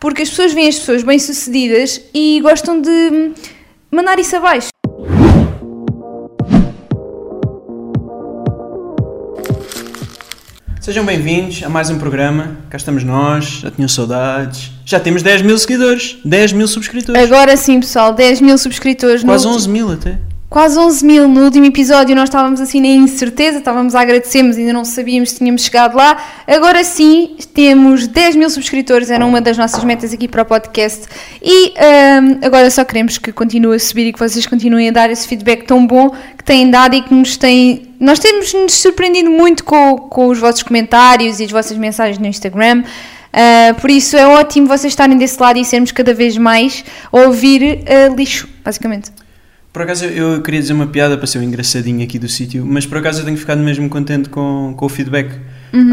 porque as pessoas veem as pessoas bem-sucedidas e gostam de mandar isso abaixo. Sejam bem-vindos a mais um programa. Cá estamos nós, já tinham saudades. Já temos 10 mil seguidores, 10 mil subscritores. Agora sim, pessoal, 10 mil subscritores. Quase no 11 mil até. Quase 11 mil. No último episódio nós estávamos assim na incerteza, estávamos a agradecer, mas ainda não sabíamos se tínhamos chegado lá. Agora sim, temos 10 mil subscritores, era uma das nossas metas aqui para o podcast. E hum, agora só queremos que continue a subir e que vocês continuem a dar esse feedback tão bom que têm dado e que nos têm. Nós temos nos surpreendido muito com, com os vossos comentários e as vossas mensagens no Instagram. Uh, por isso é ótimo vocês estarem desse lado e sermos cada vez mais a ouvir uh, lixo, basicamente. Por acaso eu queria dizer uma piada para ser o engraçadinho aqui do sítio, mas por acaso eu tenho ficado mesmo contente com, com o feedback.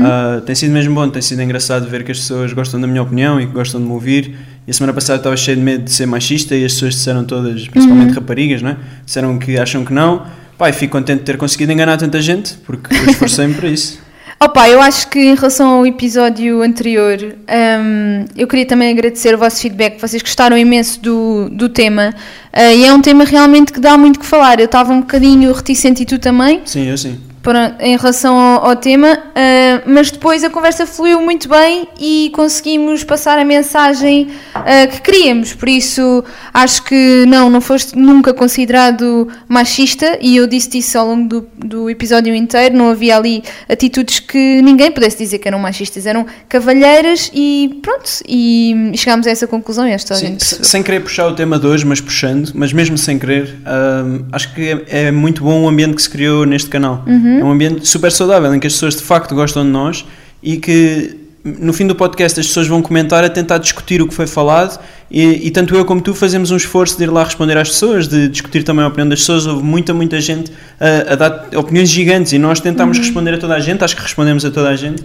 Ah, tem sido mesmo bom, tem sido engraçado ver que as pessoas gostam da minha opinião e que gostam de me ouvir. E a semana passada eu estava cheio de medo de ser machista e as pessoas disseram todas, principalmente raparigas, não é? Disseram que acham que não. E fico contente de ter conseguido enganar tanta gente, porque eu esforcei-me para isso. Opa, eu acho que em relação ao episódio anterior, hum, eu queria também agradecer o vosso feedback, vocês gostaram imenso do, do tema ah, e é um tema realmente que dá muito que falar. Eu estava um bocadinho reticente e tu também Sim, eu sim. Para- em relação ao, ao tema, ah, mas depois a conversa fluiu muito bem e conseguimos passar a mensagem ah, que queríamos. Por isso, acho que não, não foste nunca considerado machista e eu disse isso ao longo do, do episódio inteiro. Não havia ali atitudes que ninguém pudesse dizer que eram machistas, eram cavalheiras e pronto. E chegámos a essa conclusão esta a Sim, sem querer puxar o tema de hoje, mas puxando, mas mesmo sem querer, hum, acho que é, é muito bom o ambiente que se criou neste canal. Uhum. É um ambiente super saudável em que as pessoas de facto gostam de nós e que no fim do podcast as pessoas vão comentar a tentar discutir o que foi falado e, e tanto eu como tu fazemos um esforço de ir lá responder às pessoas, de discutir também a opinião das pessoas. Houve muita, muita gente a, a dar opiniões gigantes e nós tentámos responder a toda a gente, acho que respondemos a toda a gente.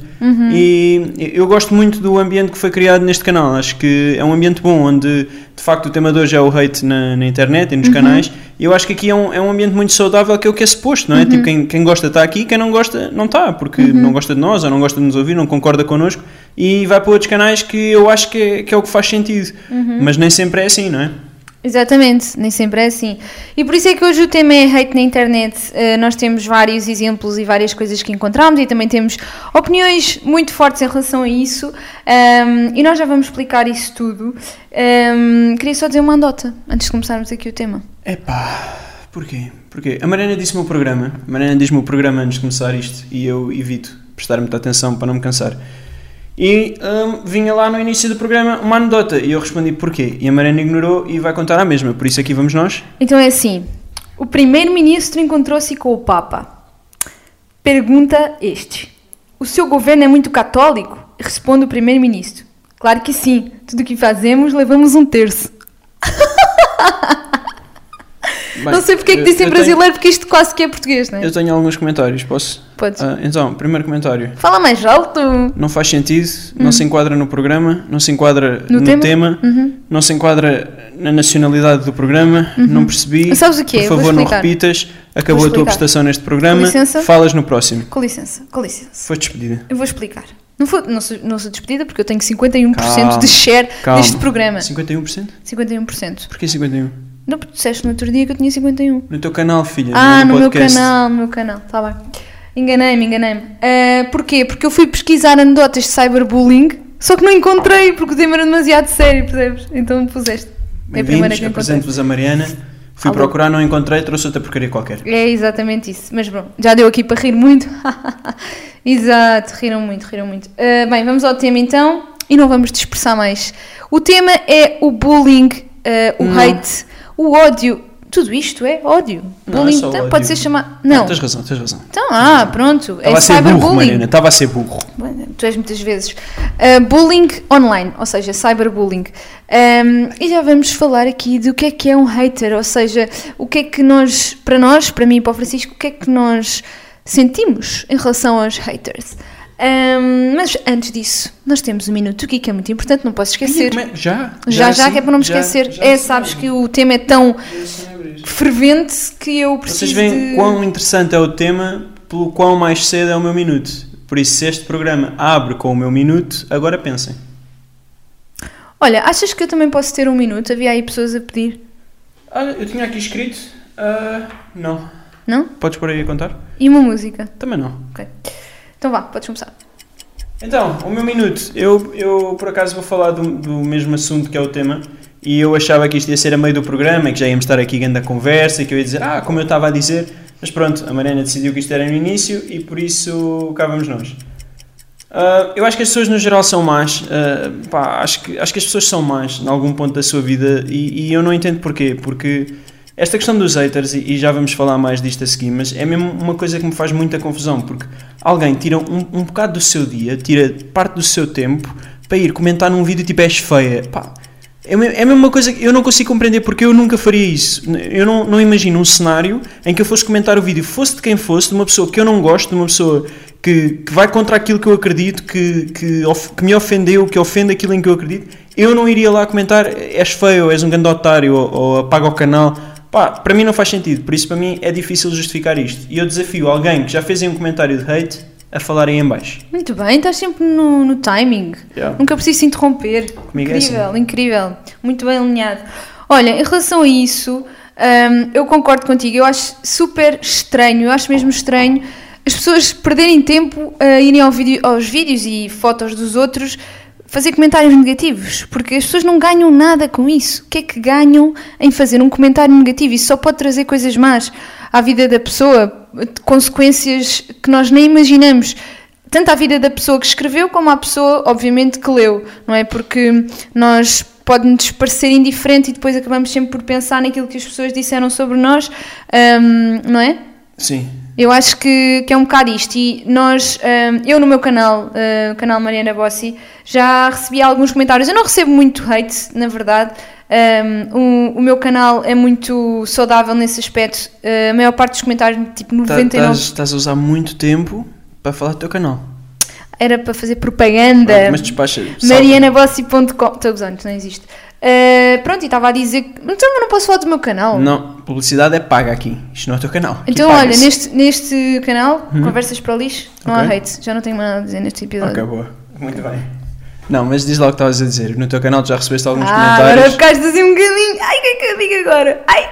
E eu gosto muito do ambiente que foi criado neste canal, acho que é um ambiente bom onde de facto o tema de hoje é o hate na, na internet e nos canais. E eu acho que aqui é um, é um ambiente muito saudável que é o que é suposto, não é? Tipo, quem, quem gosta está aqui, quem não gosta não está, porque não gosta de nós ou não gosta de nos ouvir, não concorda connosco e vai para outros canais que eu acho que é, que é o que faz sentido. Mas nem sempre é assim, não é? Exatamente, nem sempre é assim. E por isso é que hoje o tema é hate na internet. Eh, nós temos vários exemplos e várias coisas que encontramos e também temos opiniões muito fortes em relação a isso. Ahm, e nós já vamos explicar isso tudo. Ahm, queria só dizer uma andota antes de começarmos aqui o tema. Epá, porquê? Porquê? A Mariana disse-me o programa, a Mariana diz-me o programa antes de começar isto e eu evito prestar muita atenção para não me cansar. E hum, vinha lá no início do programa uma anedota e eu respondi porquê. E a Mariana ignorou e vai contar a mesma, por isso aqui vamos nós. Então é assim: o primeiro-ministro encontrou-se com o Papa. Pergunta este: O seu governo é muito católico? Responde o primeiro-ministro: Claro que sim. Tudo que fazemos levamos um terço. Bem, não sei porque é que disse em brasileiro, porque isto quase que é português, não é? Tenho, eu tenho alguns comentários, posso? Podes. Ah, então, primeiro comentário. Fala mais alto. Não faz sentido, não se enquadra no programa, não se enquadra No no, tema? tema, Uhum. não se enquadra na nacionalidade do programa, não percebi. Sabes o quê? Por Eu vou favor, não repitas. Acabou a tua prestação neste programa, Com licença. falas no próximo. Com licença, com licença. Foi despedida. Eu vou explicar. Não, foi, não, sou, não sou despedida porque eu tenho 51% Calma, de share calma. deste programa. 51%? 51%. Porquê 51%? Não, porque disseste no outro dia que eu tinha 51%. No teu canal, filha. Ah, não no meu canal, no meu canal, tá bem. Enganei-me, enganei-me. Ah, porquê? Porque eu fui pesquisar anedotas de cyberbullying, só que não encontrei, porque o tema era demasiado sério, percebes? Então puseste. É a primeira que apresento-vos a Mariana. Fui Alô. procurar, não encontrei, trouxe outra porcaria qualquer. É exatamente isso. Mas pronto, já deu aqui para rir muito. Exato, riram muito, riram muito. Ah, bem, vamos ao tema então e não vamos dispersar mais. O tema é o bullying, ah, o Não. hate, o ódio. Tudo isto é ódio. Não, é bullying então, ódio. pode ser chamado. Não. tens razão, tens razão. Então, ah, pronto. Estava é a ser burro. Mariana, estava a ser burro. Tu és muitas vezes. Uh, bullying online, ou seja, cyberbullying. Um, e já vamos falar aqui do que é que é um hater, ou seja, o que é que nós, para nós, para mim e para o Francisco, o que é que nós sentimos em relação aos haters. Um, mas antes disso, nós temos um minuto aqui que é muito importante, não posso esquecer. É? Já? Já, já, assim? que é para não me Já- esquecer. já é, assim. sabes que o tema é tão fervente que eu preciso Vocês veem de... quão interessante é o tema, pelo quão mais cedo é o meu minuto. Por isso, se este programa abre com o meu minuto, agora pensem. Olha, achas que eu também posso ter um minuto? Havia aí pessoas a pedir. Olha, eu tinha aqui escrito. ah, não. Não? Podes por aí a contar? E uma música. Também não. Ok. Então vá, podes começar. Então, o meu minuto. Eu, eu por acaso vou falar do, do mesmo assunto que é o tema. E eu achava que isto ia ser a meio do programa que já íamos estar aqui grande a conversa que eu ia dizer, ah, como eu estava a dizer. Mas pronto, a Mariana decidiu que isto era no início e por isso cá vamos nós. Ah, eu acho que as pessoas no geral são más. Ah, pá, acho, que, acho que as pessoas são más em algum ponto da sua vida e, e eu não entendo porquê. Porque esta questão dos haters, e, já vamos falar mais disto a seguir, mas é mesmo uma coisa que me faz muita confusão. Porque alguém tira um, um bocado do seu dia, tira parte do seu tempo para ir comentar num vídeo tipo és feia. Pá, é me- é a mesma coisa que eu não consigo compreender porque eu nunca faria isso. Eu não, não imagino um cenário em que eu fosse comentar o vídeo, fosse de quem fosse, de uma pessoa que eu não gosto, de uma pessoa que, que vai contra aquilo que eu acredito, que, que, of- que me ofendeu, que ofende aquilo em que eu acredito. Eu não iria lá comentar és feio, és um grande otário ou, ou apaga o canal. Pá, para mim não faz sentido, por isso para mim é difícil justificar isto. E eu desafio alguém que já fez aí um comentário de hate a falar aí em baixo. Muito bem, estás sempre no, no timing. Yeah. Nunca preciso te interromper. Comigo é incrível, incrível. Muito bem alinhado. Olha, em relação a isso, hum, eu concordo contigo. Eu acho super estranho, eu acho mesmo estranho as pessoas perderem tempo a irem ao vídeo- aos vídeos e fotos dos outros fazer comentários negativos, porque as pessoas não ganham nada com isso. O que é que ganham em fazer um comentário negativo? Isso só pode trazer coisas más à vida da pessoa, consequências que nós nem imaginamos. Tanto à vida da pessoa que escreveu, como à pessoa, obviamente, que leu, não é? Porque nós pode-nos parecer indiferente e depois acabamos sempre por pensar naquilo que as pessoas disseram sobre nós, hum, não é? Sim. Eu acho que, que é um bocado isto. E nós, hum, eu no meu canal, o canal Mariana Bossi, já recebi alguns comentários. Eu não recebo muito hate, na verdade. Um, o, o meu canal é muito saudável nesse aspecto. Uh, a maior parte dos comentários, tipo 99%, Estás, estás a usar muito tempo para falar do teu canal. era para fazer propaganda. Mas despacha. marianabossi.com Estou isto não existe. Uh, pronto, e estava a dizer que. Então, eu não posso falar do meu canal. Não, publicidade é paga aqui. Isto não é o teu canal. Aqui Então, olha, neste, neste canal, Conversas para o Lixo, não Ok. há hate. Já não tenho mais nada a dizer neste episódio. Ok, boa. Muito bem. Não, mas diz lá o que estavas a dizer. No teu canal tu já recebeste alguns Ah, agora comentários. ficaste assim um bocadinho. Ai, o que é que eu digo agora? Ai!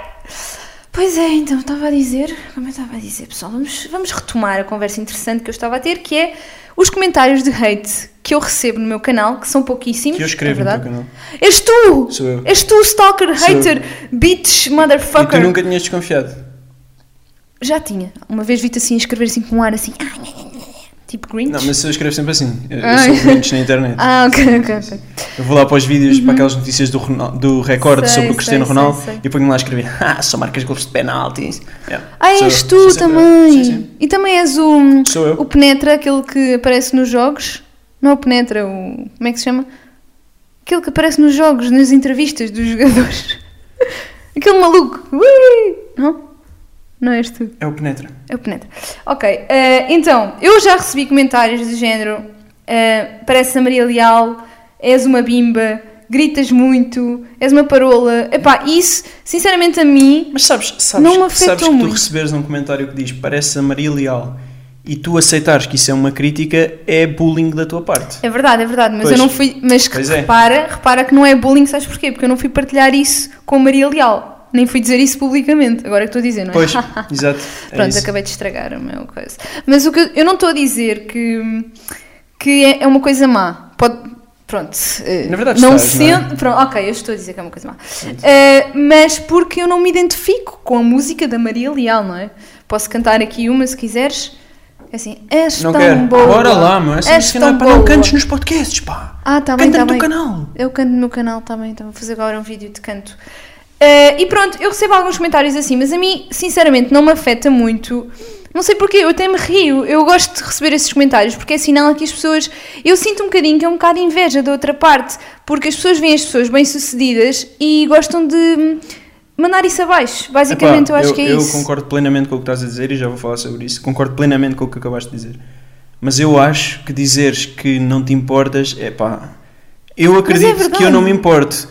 Pois é, então estava a dizer, como eu estava a dizer, pessoal, vamos, vamos retomar a conversa interessante que eu estava a ter, que é os comentários de hate que eu recebo no meu canal, que são pouquíssimos. Que eu escrevo é no teu canal. És tu! Sou eu. És tu, stalker, Sou eu. hater, bitch, E motherfucker. tu nunca tinhas desconfiado. Já tinha. Uma vez vi-te assim escrever assim com um ar assim, tipo Grinch. Não, mas eu escrevo sempre assim. Eu, Ai. sou Grinch na internet. Ah, ok, ok, ok. Eu vou lá para os vídeos, para aquelas notícias do, Ronaldo, do Record Sei, sobre o Cristiano sei, Ronaldo sei, e ponho lá a escrever Ah, só marcas gols de penaltis. Yeah. Ah, Sou és tu também! Sim, sim. E também és o, Sou eu. o Penetra, aquele que aparece nos jogos. Não o Penetra, o. Como é que se chama? Aquele que aparece nos jogos, nas entrevistas dos jogadores. aquele maluco. Ui! Não? Não és tu. É o Penetra. É o Penetra. Ok, eh, então, eu já recebi comentários do género: eh, parece a Maria Leal, és uma bimba, gritas muito, és uma parola. Epá, isso, sinceramente, a mim. Mas sabes, sabes, Não me afetou sabes que tu muito. receberes um comentário que diz parece a Maria Leal e tu aceitares que isso é uma crítica é bullying da tua parte. É verdade, é verdade, mas Pois. eu não fui. Mas que é. repara, repara que não é bullying, sabes porquê? Porque eu não fui partilhar isso com Maria Leal. Nem fui dizer isso publicamente. Agora é que estou a dizer, não é? Pois, exato. É Pronto, isso. acabei de estragar a minha coisa. Mas o que eu, eu não estou a dizer que, que é, é uma coisa má. Pode. Pronto. eh, Na verdade não estás, não é? sendo. Pronto, ok, eu estou a dizer que é uma coisa má. Eh, mas porque eu não me identifico com a música da Maria Leal, não é? Posso cantar aqui uma se quiseres. É Assim, és Não tão quero. boa. Bora lá. Essa és não tão é não boa. cantes nos podcasts, pá. Ah, tá bem, Canta tá no teu bem. canal. Eu canto no meu canal também, então vou fazer agora um vídeo de canto. Eh, e pronto, eu recebo alguns comentários assim, mas a mim, sinceramente, não me afeta muito. Não sei porquê, eu até me rio. Eu gosto de receber esses comentários porque é sinal que as pessoas. Eu sinto um bocadinho que é um bocado inveja da outra parte, porque as pessoas veem as pessoas bem-sucedidas e gostam de hum, mandar isso abaixo. Basicamente, Epá, eu acho que é eu isso. concordo plenamente com o que estás a dizer e já vou falar sobre isso. Concordo plenamente com o que acabaste de dizer. Mas eu acho que dizeres que não te importas, é pá. Eu acredito que verdade. eu não me importo.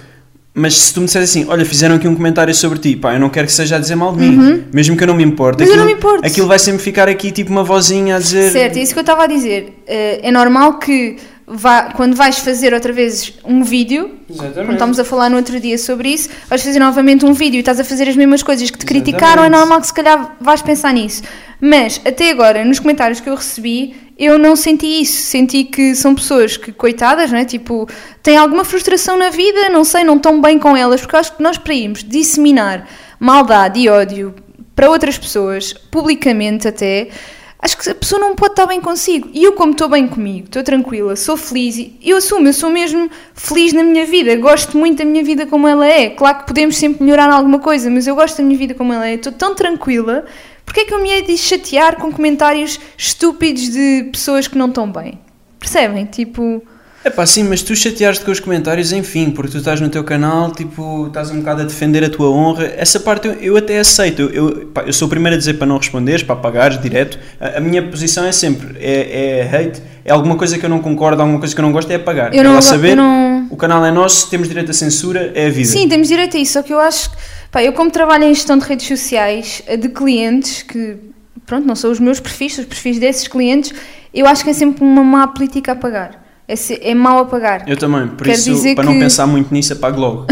Mas se tu me disseres assim, olha, fizeram aqui um comentário sobre ti, pá, eu não quero que seja a dizer mal de mim, mesmo que eu não me importe. Uhum. Mas eu aquilo, não me importo. Aquilo vai sempre ficar aqui tipo uma vozinha a dizer. Certo, é isso que eu estava a dizer. Eh, é normal que vá- quando vais fazer outra vez um vídeo, Exatamente. como estávamos a falar no outro dia sobre isso, vais fazer novamente um vídeo e estás a fazer as mesmas coisas que te criticaram, é Exatamente. normal que se calhar vais pensar nisso. Mas até agora, nos comentários que eu recebi, eu não senti isso. Senti que são pessoas que, coitadas, não é? Tipo, têm alguma frustração na vida, não sei, não estão bem com elas, porque acho que nós para irmos disseminar maldade e ódio para outras pessoas, publicamente até, acho que a pessoa não pode estar bem consigo. E eu, como estou bem comigo, estou tranquila, sou feliz, e eu assumo, eu sou mesmo feliz na minha vida, gosto muito da minha vida como ela é. Claro que podemos sempre melhorar alguma coisa, mas eu gosto da minha vida como ela é, estou tão tranquila. Porque é que eu me hei de chatear com comentários estúpidos de pessoas que não estão bem? Percebem? Tipo. É pá, sim, mas tu chateaste com os comentários, enfim, porque tu estás no teu canal, tipo, estás um bocado a defender a tua honra. Essa parte eu, eu até aceito. Eu, eu, pá, eu sou o primeiro a dizer para não responderes, para apagares direto. A, a minha posição é sempre: é, é hate, é alguma coisa que eu não concordo, alguma coisa que eu não gosto, é apagar. Eu é não- eu saber, não- o canal é nosso, temos direito à censura, é a vida. Sim, temos direito a isso, só que eu acho que. Pá, eu, como trabalho em gestão de redes sociais eh, de clientes que. Pronto, não são os meus perfis, são os perfis desses clientes, eu acho que é sempre uma má política a pagar. É, é mau a pagar. Eu também, por Quer isso, para não que- pensar muito nisso, apago logo.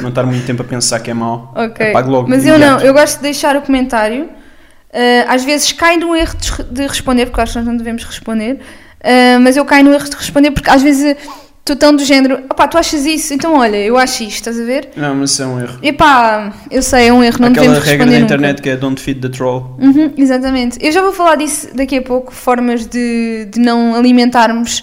Não estar muito tempo a pensar que é mau, Ok. apago logo. Mas eu não, eu gosto de deixar o comentário. Uh, às vezes cai no erro de, res- de responder, porque acho que nós não devemos responder. Uh, mas eu caio no erro de responder porque às vezes estou tão do género, opá, tu achas isso? Então olha, eu acho isto, estás a ver? Não, mas isso é um erro. Epá, eu sei, é um erro, não Aquela devemos regra da nunca. internet que é don't feed the troll. Uhum, exatamente. Eu já vou falar disso daqui a pouco, formas de, de não alimentarmos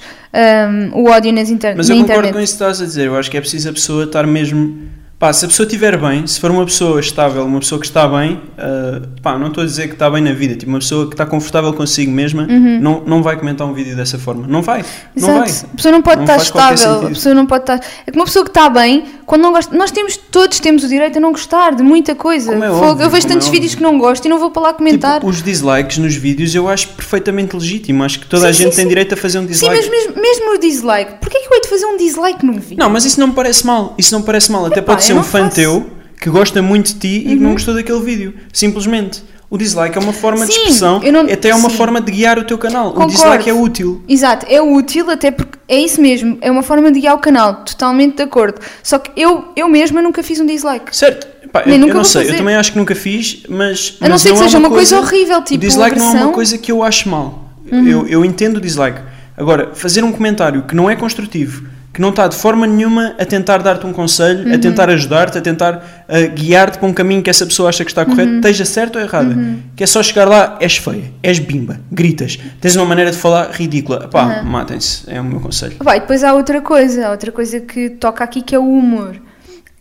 um, o ódio nas inter Mas na eu concordo internet. com isso que estás a dizer. Eu acho que é preciso a pessoa estar mesmo. Pá, se a pessoa estiver bem, se for uma pessoa estável, uma pessoa que está bem, ah, pá, não estou a dizer que está bem na vida, tipo, uma pessoa que está confortável consigo mesma, não, não vai comentar um vídeo dessa forma. Não vai. Não Uhum. Exato. vai. A pessoa não pode Não estar estável, a pessoa não pode estar. É que uma pessoa que está bem, quando não gosta. Nós temos, todos temos o direito a não gostar de muita coisa. Como é óbvio, eu vejo é tantos óbvio. vídeos que não gosto e não vou para lá comentar. Tipo, os dislikes nos vídeos eu acho perfeitamente legítimo. Acho que toda a Sim, gente sim, tem sim. direito a fazer um Sim, dislike. mas mesmo, mesmo o dislike, porquê é que eu hei de fazer um dislike num vídeo? Não, mas isso não me parece mal. Isso não me parece mal. Até Epá, pode ser eu um não fã faço. teu que gosta muito de ti e que não gostou daquele vídeo. Simplesmente. O dislike é uma forma de Sim, expressão, eu não- até é uma sim. forma de guiar o teu canal. Concordo. O dislike é útil. Exato, é útil até porque é isso mesmo, é uma forma de guiar o canal, totalmente de acordo. Só que eu, eu mesma nunca fiz um dislike. Certo. Pá, Nem eu, nunca eu não sei, fazer. eu também acho que nunca fiz, mas. A não mas ser que é seja uma coisa horrível, tipo O dislike não é. Uhum. uma coisa que eu acho mal. Eu, eu entendo o dislike. Agora, fazer um comentário que não é construtivo, que não está de forma nenhuma a tentar dar-te um conselho, Uhum. a tentar ajudar-te, a tentar ah, guiar-te para um caminho que essa pessoa acha que está correto, Uhum. esteja certo ou errada. Que é só chegar lá, és feia, és bimba, gritas, tens uma maneira de falar ridícula. Pá, Uhum. matem-se, é o meu conselho. Vai, depois há outra coisa, outra coisa que toca aqui que é o humor.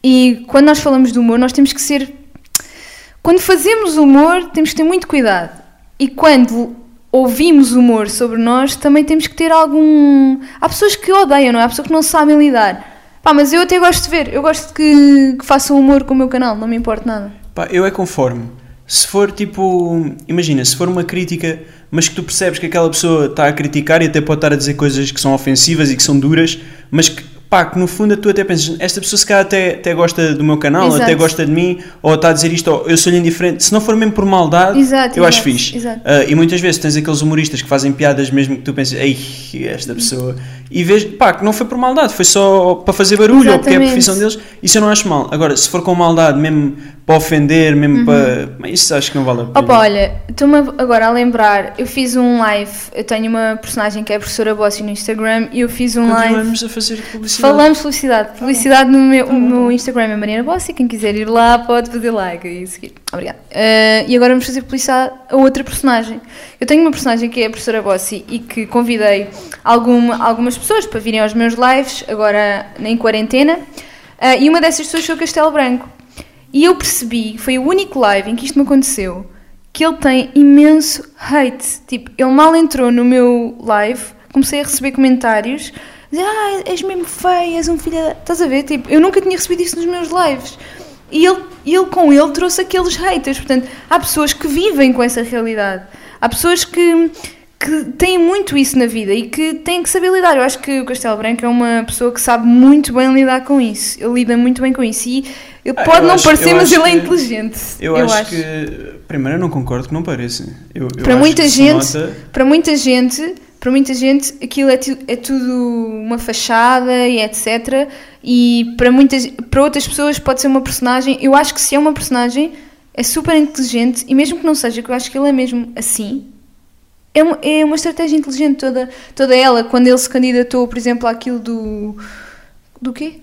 E quando nós falamos de humor, nós temos que ser. Quando fazemos humor, temos que ter muito cuidado. E quando ouvimos humor sobre nós, também temos que ter algum. Há pessoas que odeiam, não é? Há pessoas que não sabem lidar. Pá, mas eu até gosto de ver, eu gosto que, que façam humor com o meu canal, não me importa nada. Pá, eu é conforme. Se for tipo, imagina, se for uma crítica, mas que tu percebes que aquela pessoa está a criticar e até pode estar a dizer coisas que são ofensivas e que são duras, mas que, pá, que no fundo tu até pensas, esta pessoa se calhar até, até gosta do meu canal, Exato. até gosta de mim, ou está a dizer isto, ou eu sou-lhe indiferente. Se não for mesmo por maldade, Exato, eu acho exato, fixe. exato. Ah, e muitas vezes tens aqueles humoristas que fazem piadas mesmo que tu pensas, ei, esta pessoa. E vês, pá, que não foi por maldade, foi só para fazer barulho ou porque é a Exatamente. profissão deles. Isso eu não acho mal. Agora, se for com maldade, mesmo para ofender, mesmo para. Mas Isso acho que não vale a pena. Uhum. Opa, olha, estou-me agora a lembrar, eu fiz um live, eu tenho uma personagem que é a professora Bossi no Instagram e eu fiz um live. Continuamos a fazer publicidade. Falamos publicidade. Publicidade no meu no Instagram é Mariana Bossi. Quem quiser ir lá pode fazer like e seguir. Obrigada. Eh, e agora vamos fazer publicidade a outra personagem. Eu tenho uma personagem que é a professora Bossi e que convidei alguma, algumas pessoas para virem aos meus lives, agora em quarentena. Eh, e uma dessas pessoas foi o Castelo Branco. E eu percebi, foi o único live em que isto me aconteceu, que ele tem imenso hate. Tipo, ele mal entrou no meu live, comecei a receber comentários, dizer, ah, és mesmo feio, és um filho da... Estás a ver? Tipo, eu nunca tinha recebido isso nos meus lives. E ele, ele com ele trouxe aqueles haters. Portanto, há pessoas que vivem com essa realidade. Há pessoas que, que têm muito isso na vida e que têm que saber lidar. Eu acho que o Castelo Branco é uma pessoa que sabe muito bem lidar com isso. Ele lida muito bem com isso. E ele Ah, pode eu não acho- parecer, eu mas acho ele é inteligente. Eu, acho, que. Primeiro, eu não concordo que não pareça. Eu, eu Para acho muita gente, nota- para muita gente, para muita gente aquilo é, é tudo uma fachada e etc. E para, muitas, para outras pessoas pode ser uma personagem. Eu acho que se é uma personagem, é super inteligente e mesmo que não seja, que eu acho que ele é mesmo assim. É uma, é uma estratégia inteligente toda, toda ela, quando ele se candidatou, por exemplo, àquilo do. Do quê?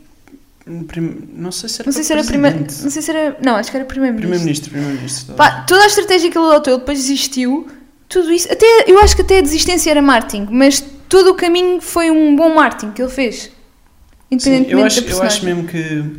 Prim- Não sei se era Não sei se era primeiro. Não sei se era. Não, acho que era primeiro-ministro. Primeiro-ministro, primeiro-ministro. Pá, toda a estratégia que ele adotou, ele depois desistiu, tudo isso, até, eu acho que até a desistência era marketing, mas todo o caminho foi um bom marketing que ele fez. Sim, Independentemente eu acho, da eu acho mesmo que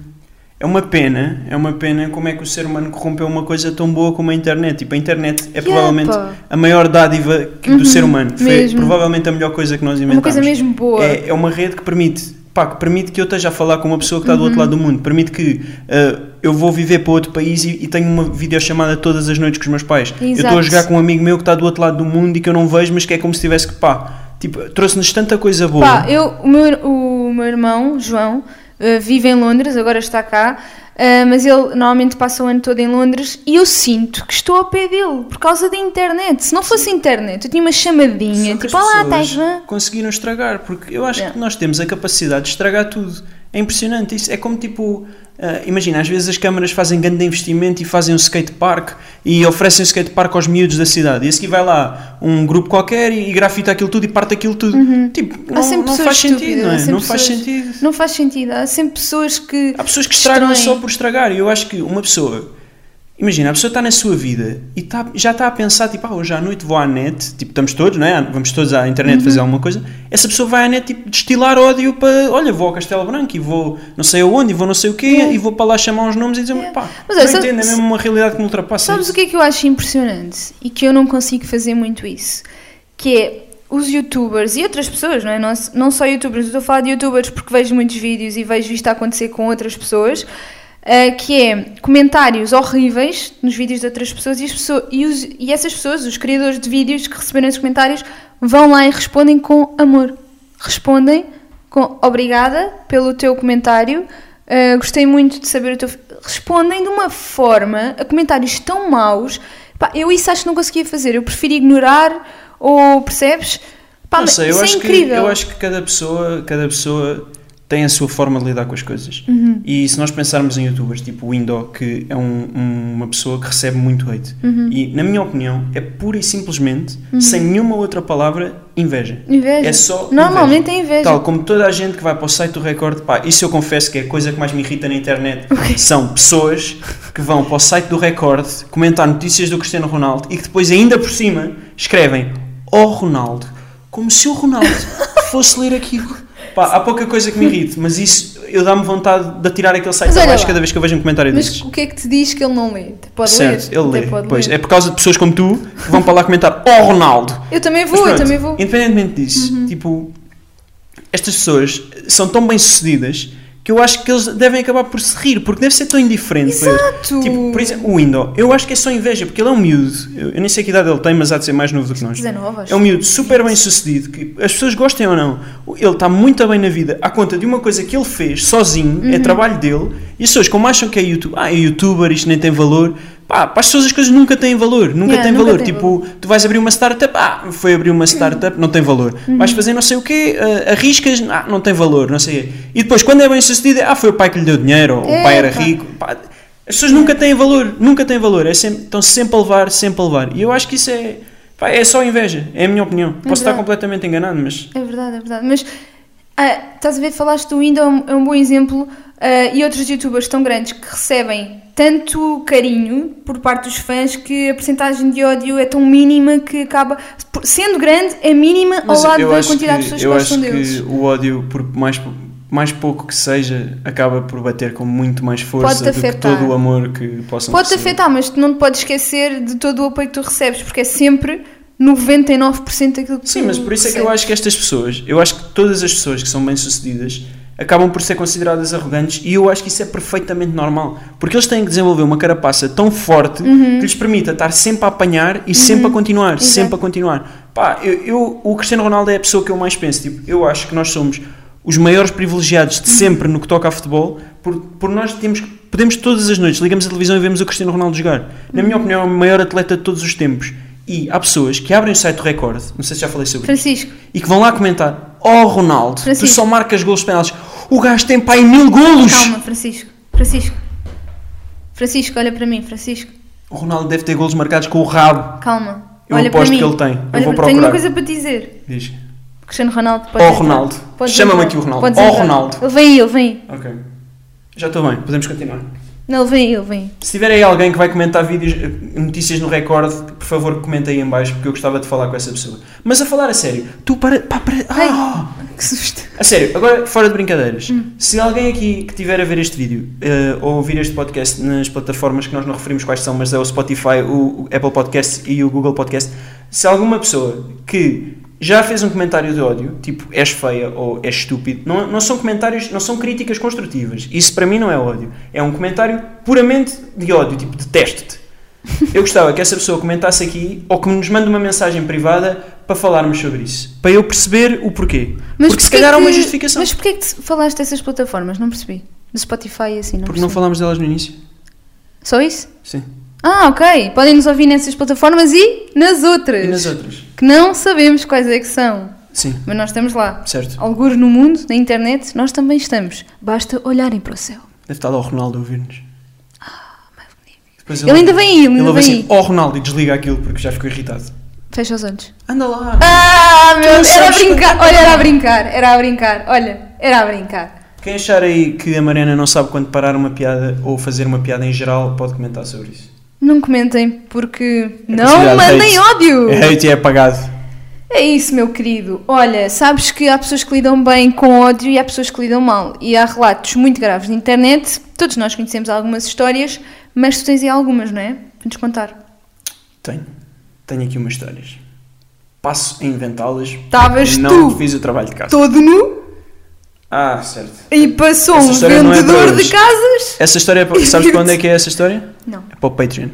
é uma pena, é uma pena como é que o ser humano corrompeu uma coisa tão boa como a internet. Tipo, a internet é Yeah, provavelmente pá. a maior dádiva que- Uhum, do ser humano. Foi provavelmente a melhor coisa que nós inventámos. uma coisa mesmo boa. É, é uma rede que permite, pá, que permite que eu esteja a falar com uma pessoa que está do outro lado do mundo. Permite que uh, eu vou viver para outro país e, e tenho uma videochamada todas as noites com os meus pais. Eu estou a Exato. jogar com um amigo meu que está do outro lado do mundo e que eu não vejo, mas que é como se tivesse que, pá, tipo, trouxe-nos tanta coisa boa. Pá, eu, o, meu, o meu irmão, João, eh, vive em Londres, agora está cá, eh, mas ele normalmente passa o ano todo em Londres e eu sinto que estou ao pé dele por causa da internet. Se não fosse internet, eu tinha uma chamadinha, Só tipo, olá, estás conseguiram estragar, porque eu acho Yeah. que nós temos a capacidade de estragar tudo. É impressionante isso. É como tipo, ah, imagina, às vezes as câmaras fazem grande investimento e fazem um skatepark e oferecem um skatepark aos miúdos da cidade. E a seguir vai lá um grupo qualquer e, e grafita aquilo tudo e parte aquilo tudo. Tipo, Há não, não faz sentido, estúpidas, não é? Não faz pessoas- sentido. Não faz sentido. Há sempre pessoas que. Há pessoas que estragam só por estragar. E eu acho que uma pessoa. Imagina, a pessoa está na sua vida e está- já está a pensar, tipo, ah, hoje à noite vou à net, tipo, estamos todos, não é? Vamos todos à internet Uhum. fazer alguma coisa. Essa pessoa vai à net, tipo, destilar ódio para, olha, vou ao Castelo Branco e vou não sei aonde, e vou não sei o quê, Yeah. e vou para lá chamar uns nomes e dizer, Yeah. pá, Mas não sabe- entendo, é mesmo uma realidade que me ultrapassa. Sabes isso. o que é que eu acho impressionante e que eu não consigo fazer muito isso? Que é os youtubers e outras pessoas, não é? Não, não só youtubers, eu estou a falar de youtubers porque vejo muitos vídeos e vejo isto a acontecer com outras pessoas, ah, que é comentários horríveis nos vídeos de outras pessoas e, as pessoas e, os- e essas pessoas, os criadores de vídeos que receberam esses comentários, vão lá e respondem com amor. Respondem com obrigada pelo teu comentário. ah, gostei muito de saber o teu. Respondem de uma forma a comentários tão maus. Pá, eu isso acho que não conseguia fazer. Eu prefiro ignorar ou percebes? Pá, não sei, eu acho, é que, incrível. eu acho que cada pessoa, cada pessoa tem a sua forma de lidar com as coisas. Uhum. E se nós pensarmos em youtubers tipo o Indo, que é um- um- uma pessoa que recebe muito hate, Uhum. e na minha opinião é pura e simplesmente, sem nenhuma outra palavra, inveja. Inveja. É só Normalmente é inveja. Tal como toda a gente que vai para o site do Record, pá, isso eu confesso que é a coisa que mais me irrita na internet. São pessoas que vão para o site do Record comentar notícias do Cristiano Ronaldo e que depois, ainda por cima, escrevem Ó Ronaldo, como se o Ronaldo fosse ler aquilo. Pá, há pouca coisa que me irrite, mas isso eu dá-me vontade de atirar aquele site Mas abaixo cada vez que eu vejo um comentário Mas desses. o que é que te diz que ele não lê? Pode certo, ler. ele lê. Pois, ler. é por causa de pessoas como tu que vão para lá comentar Ó Ronaldo. Eu também Mas vou, eu pronto, também vou. Uhum. Independentemente disso, tipo, estas pessoas são tão bem sucedidas que eu acho que eles devem acabar por se rir, porque deve ser tão indiferente. Exato. Tipo, por exemplo, o Window, eu acho que é só inveja, porque ele é um miúdo, eu, eu nem sei que idade ele tem, mas há de ser mais novo do que nós. 19, acho. É um miúdo super bem sucedido, que as pessoas gostem ou não, ele está muito bem na vida à conta de uma coisa que ele fez sozinho, Uhum. é trabalho dele, e as pessoas, como acham que é YouTube, ah, é youtuber, isto nem tem valor, pá, para as pessoas as coisas nunca têm valor, nunca Yeah, têm nunca valor. tem tipo, tu vais abrir uma startup, ah, foi abrir uma startup, não tem valor. Uhum. Vais fazer não sei o quê, ah, arriscas, ah, não tem valor, não sei. E depois, quando é bem sucedido, ah, foi o pai que lhe deu dinheiro, ou o É, pai era pá. rico. Pá, as pessoas nunca têm valor, nunca têm valor, é sempre, estão sempre a levar, sempre a levar. E eu acho que isso é, pá, é só inveja, é a minha opinião. Posso estar completamente enganado, mas É verdade, é verdade. Mas ah, estás a ver, falaste do Windows, é um- é um bom exemplo. Ah, e outros youtubers tão grandes que recebem tanto carinho por parte dos fãs que a porcentagem de ódio é tão mínima que acaba. Sendo grande, é mínima Mas ao lado eu da acho quantidade que, de pessoas que eu gostam acho deles. que o ódio, por mais, mais pouco que seja, acaba por bater com muito mais força do que todo o amor que possam Pode-te afetar, mas tu não te podes esquecer de todo o apoio que tu recebes, porque é sempre 99% daquilo que Sim, tu mas por isso é que eu recebes. acho que estas pessoas, eu acho que todas as pessoas que são bem-sucedidas acabam por ser consideradas arrogantes e eu acho que isso é perfeitamente normal. Porque eles têm que desenvolver uma carapaça tão forte Uhum. que lhes permita estar sempre a apanhar e sempre a continuar, sempre a continuar. Pá, eu, eu- o Cristiano Ronaldo é a pessoa que eu mais penso. Tipo, eu acho que nós somos os maiores privilegiados de sempre no que toca a futebol, por, por nós temos, podemos todas as noites, ligamos a televisão e vemos o Cristiano Ronaldo jogar. Na minha opinião, é o maior atleta de todos os tempos. E há pessoas que abrem o site do Record, não sei se já falei sobre isso, Francisco, e que vão lá comentar: Oh Ronaldo, tu Francisco. só marcas golos penaltis. O gajo tem pai mil golos! calma, Francisco. Francisco. Francisco, olha para mim, Francisco. O Ronaldo deve ter golos marcados com o rabo. Calma. Eu olha aposto para mim. que ele tem. Eu Olha, vou para- Tenho procurar. uma coisa para te dizer. Diz. Cristiano Ronaldo, pode Oh. Ronaldo. Chama-me aqui o Ronaldo. Podes Oh. Ronaldo. Ele vem aí, ele vem aí. Ok. Já estou bem, podemos continuar. Não, ele vem aí, ele vem aí. Se tiver aí alguém que vai comentar vídeos, eh, notícias no Record, por favor comenta aí em baixo porque eu gostava de falar com essa pessoa. Mas a falar a sério, tu para. Para Ai. ah! Que susto. A sério, agora fora de brincadeiras, Hum. se alguém aqui que tiver a ver este vídeo eh, ou ouvir este podcast nas plataformas que nós não referimos quais são, mas é o Spotify, o, o Apple Podcast e o Google Podcast, se alguma pessoa que já fez um comentário de ódio, tipo és feia ou és estúpido, não, não são comentários, não são críticas construtivas. Isso para mim não é ódio. É um comentário puramente de ódio, tipo detesto-te. Eu gostava que essa pessoa comentasse aqui ou que nos mande uma mensagem privada para falarmos sobre isso. Para eu perceber o porquê. Porque se calhar há uma que- justificação. Mas porquê que te falaste dessas plataformas? Não percebi. Do Spotify e assim, não Porque não percebi. falámos delas no início? Só isso? Sim. Ah, ok. Podem nos ouvir nessas plataformas e nas outras. E nas outras? Que não sabemos quais é que são. Sim, Mas nós estamos lá. certo. Algures no mundo, na internet, nós também estamos. Basta olharem para o céu. Deve estar o Ronaldo a ouvir-nos. Depois Ele ainda vem aí, ele Ele ainda vem assim, aí. ó Ronaldo, e desliga aquilo porque já ficou irritado. Fecha os olhos. Anda lá. Ah, meu não Deus, era a brincar. Olha, era a brincar, era a brincar. Olha, era a brincar. Quem achar aí que a Mariana não sabe quando parar uma piada ou fazer uma piada em geral, pode comentar sobre isso. Não comentem, porque não considerado mandem hate. ódio. É hate e é apagado. É isso, meu querido. Olha, sabes que há pessoas que lidam bem com ódio e há pessoas que lidam mal. E há relatos muito graves na internet. Todos nós conhecemos algumas histórias, mas tu tens aí algumas, não é? Para nos contar. Tenho. Tenho aqui umas histórias. Passo a inventá-las. Estavas Não tu. fiz o trabalho de casa. Todo nu Ah, certo. e passou Essa um história não é para vendedor hoje. de casas. Essa história, é para- sabes para onde é que é essa história? Não. É para o Patreon.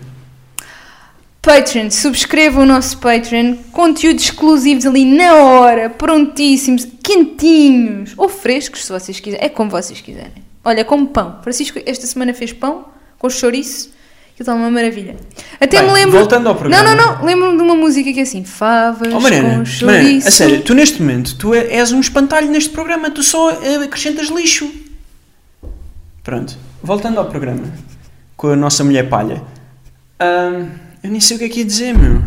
Patreon, subscrevam o nosso Patreon. Conteúdos exclusivos ali na hora, prontíssimos, quentinhos ou frescos, se vocês quiserem. É como vocês quiserem. Olha, como pão. Francisco esta semana fez pão com chouriço. Aquilo está uma maravilha. Até Bem, me lembro. voltando ao programa. Não, não, não. Lembro-me de uma música que é assim: favas Oh Mariana, com Mariana, chouriço. a sério, tu neste momento, tu é- és um espantalho neste programa, tu só eh, acrescentas lixo. Pronto, voltando ao programa, com a nossa mulher palha. Eu nem sei o que é que ia dizer, meu.